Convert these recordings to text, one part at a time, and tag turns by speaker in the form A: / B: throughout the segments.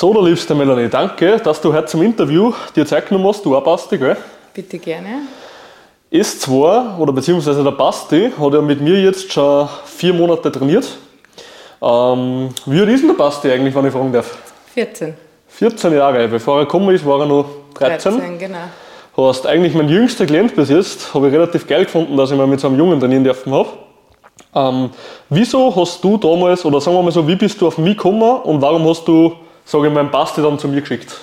A: So, der liebste Melanie, danke, dass du heute zum Interview dir Zeit genommen hast. Du auch Basti, gell?
B: Bitte gerne.
A: Ist zwar, oder beziehungsweise der Basti hat ja mit mir jetzt schon vier Monate trainiert. Ähm, wie alt ist denn der Basti eigentlich, wenn ich fragen darf?
B: 14.
A: 14 Jahre. Bevor er gekommen ist, war er noch 13.
B: 13, genau.
A: Hast eigentlich mein jüngster Klient bis jetzt. Habe ich relativ geil gefunden, dass ich mal mit so einem Jungen trainieren dürfen habe. Ähm, wieso hast du damals, oder sagen wir mal so, wie bist du auf mich gekommen und warum hast du, sage ich mal, einen Basti dann zu mir geschickt?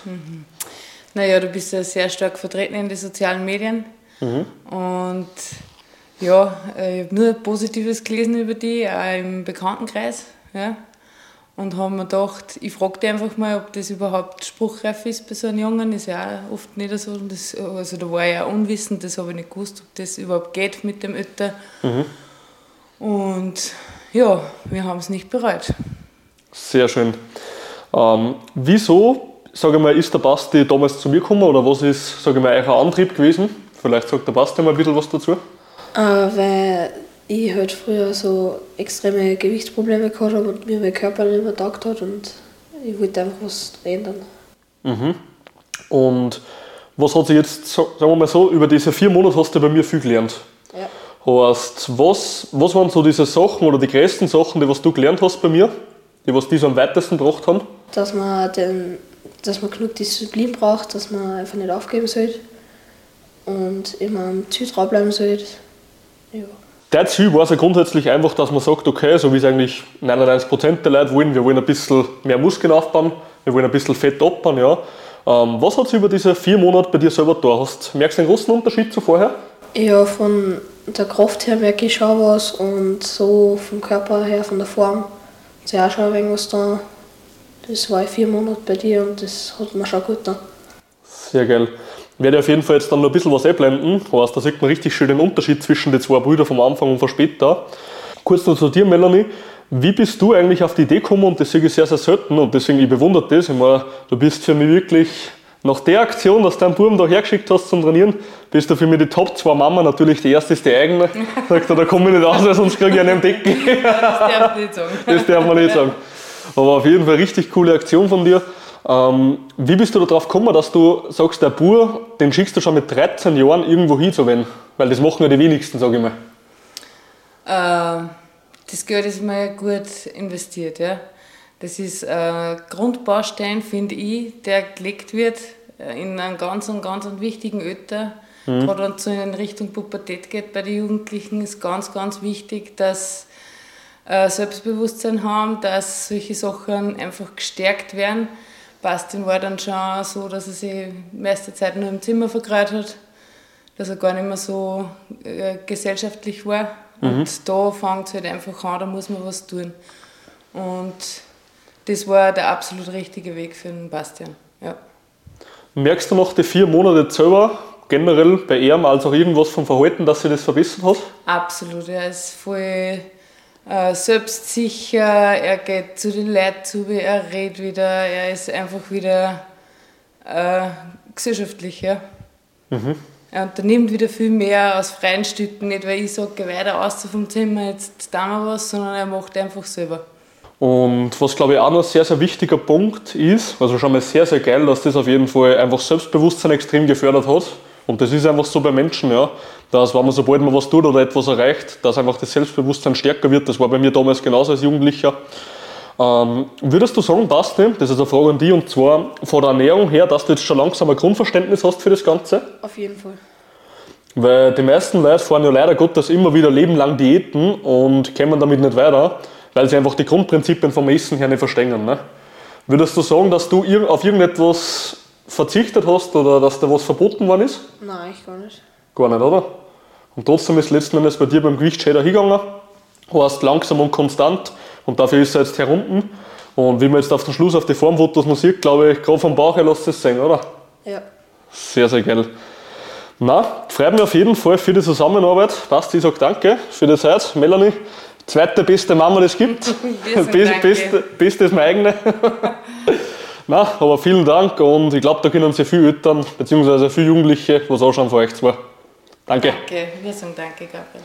B: Naja, du bist ja sehr stark vertreten in den sozialen Medien. Und ja, äh, ich habe nur Positives gelesen über dich, auch im Bekanntenkreis. Ja. Und haben mir gedacht, ich frage dich einfach mal, ob das überhaupt spruchreif ist bei so einem Jungen. Ist ja auch oft nicht so. Das, also da war ich auch unwissend, das habe ich nicht gewusst, ob das überhaupt geht mit dem Ötter. Und ja, wir haben es nicht bereut.
A: Sehr schön. Ähm, wieso, sage ich mal, ist der Basti damals zu mir gekommen oder was ist, sage ich mal, euer Antrieb gewesen? Vielleicht sagt der Basti mal ein bisschen was dazu.
C: Äh, weil ich halt früher so extreme Gewichtsprobleme gehabt habe und mir mein Körper nicht mehr taugt hat und ich wollte einfach was ändern.
A: Und was hat sich jetzt, sagen wir mal so, über diese vier Monate hast du bei mir viel gelernt.
C: Ja.
A: Heißt, was, was waren so diese Sachen oder die größten Sachen, die was du gelernt hast bei mir, die was die so am weitesten gebracht haben?
C: Dass man, den, dass man genug Disziplin braucht, dass man einfach nicht aufgeben sollte und immer am Ziel dranbleiben sollte. Ja.
A: Der Ziel war es ja grundsätzlich einfach, dass man sagt, okay, so wie es eigentlich 99% der Leute wollen, wir wollen ein bisschen mehr Muskeln aufbauen, wir wollen ein bisschen Fett abbauen, ja. Ähm, was hat sich über diese vier Monate bei dir selber da? Hast, merkst du einen großen Unterschied zu vorher?
C: ja, von der Kraft her merke ich schon was und so vom Körper her, von der Form, hat sich auch schon ein wenig was da. Das war ich vier Monate bei dir und das hat mir schon gut getan.
A: Sehr geil. Ich werde auf jeden Fall jetzt dann noch ein bisschen was einblenden. Heißt, da sieht man richtig schön den Unterschied zwischen den zwei Brüdern vom Anfang und von später. Kurz noch zu dir, Melanie. Wie bist du eigentlich auf die Idee gekommen? Und das sehe ich sehr, sehr selten. Und deswegen, ich bewundere das. Ich meine, du bist für mich wirklich, nach der Aktion, dass du deinen Buben da hergeschickt hast zum Trainieren, bist du für mich die Top 2 Mama. Natürlich, die erste ist die eigene. Sagt er, da komme ich nicht raus, weil sonst kriege ich einen Decken.
B: Das darf ich nicht sagen.
A: Das darf man nicht sagen. Aber auf jeden Fall richtig coole Aktion von dir. Ähm, wie bist du darauf gekommen, dass du sagst, der Bur, den schickst du schon mit 13 Jahren irgendwo hin zu wenn? Weil das machen ja die wenigsten, sage ich mal.
B: Äh, das Geld ist mal gut investiert. Ja. Das ist ein Grundbaustein, finde ich, der gelegt wird äh, in einem ganz, und ganz einen wichtigen Ötter. Gerade wenn es so in Richtung Pubertät geht bei den Jugendlichen, ist ganz, ganz wichtig, dass äh, Selbstbewusstsein haben, dass solche Sachen einfach gestärkt werden. Bastin war dann schon so, dass er sich meiste Zeit nur im Zimmer verkreut hat, dass er gar nicht mehr so äh, gesellschaftlich war. Und da fängt es halt einfach an, da muss man was tun. Und das war der absolut richtige Weg für den Bastian. Ja.
A: Merkst du nach den vier Monaten selber, generell bei ihm, als auch irgendwas vom Verhalten, dass sich das verbessert hat?
B: Absolut, er ist voll äh, selbstsicher, er geht zu den Leuten zu, er redet wieder, er ist einfach wieder äh, gesellschaftlich. Ja. Er unternimmt wieder viel mehr aus freien Stücken, nicht weil ich sage, geh weiter aus vom Zimmer, jetzt tun wir was, sondern er macht einfach selber.
A: Und was glaube ich auch noch ein sehr, sehr wichtiger Punkt ist, also schon mal sehr, sehr geil, dass das auf jeden Fall einfach Selbstbewusstsein extrem gefördert hat. Und das ist einfach so bei Menschen, ja, dass wenn man sobald man was tut oder etwas erreicht, dass einfach das Selbstbewusstsein stärker wird. Das war bei mir damals genauso als Jugendlicher. Ähm, würdest du sagen, Basti, das ist eine Frage an dich, und zwar von der Ernährung her, dass du jetzt schon langsam ein Grundverständnis hast für das Ganze?
C: Auf jeden Fall.
A: Weil die meisten Leute fahren ja leider Gottes immer wieder lebenlang Diäten und kommen damit nicht weiter, weil sie einfach die Grundprinzipien vom Essen her nicht verstehen. Ne? Würdest du sagen, dass du auf irgendetwas verzichtet hast oder dass da was verboten worden ist?
C: Nein, ich gar nicht.
A: Gar nicht, oder? Und trotzdem ist letzten Endes bei dir beim Gewicht schon hingegangen. Heißt langsam und konstant und dafür ist er jetzt herunten. Und wie man jetzt auf den Schluss auf die Formfotos noch sieht, glaube ich, gerade vom Bauch her lässt es sehen, oder?
C: Ja.
A: Sehr, sehr geil. Na, freut mich auf jeden Fall für die Zusammenarbeit. Basti, ich sage danke für die Zeit. Melanie, zweite beste Mama, die es gibt. Best-. Beste, beste ist meine eigene. Na, aber vielen Dank und ich glaube, da können sich viele Eltern bzw. viele Jugendliche was anschauen von euch zwei. Danke.
B: Danke, wir sagen danke, Gabriel.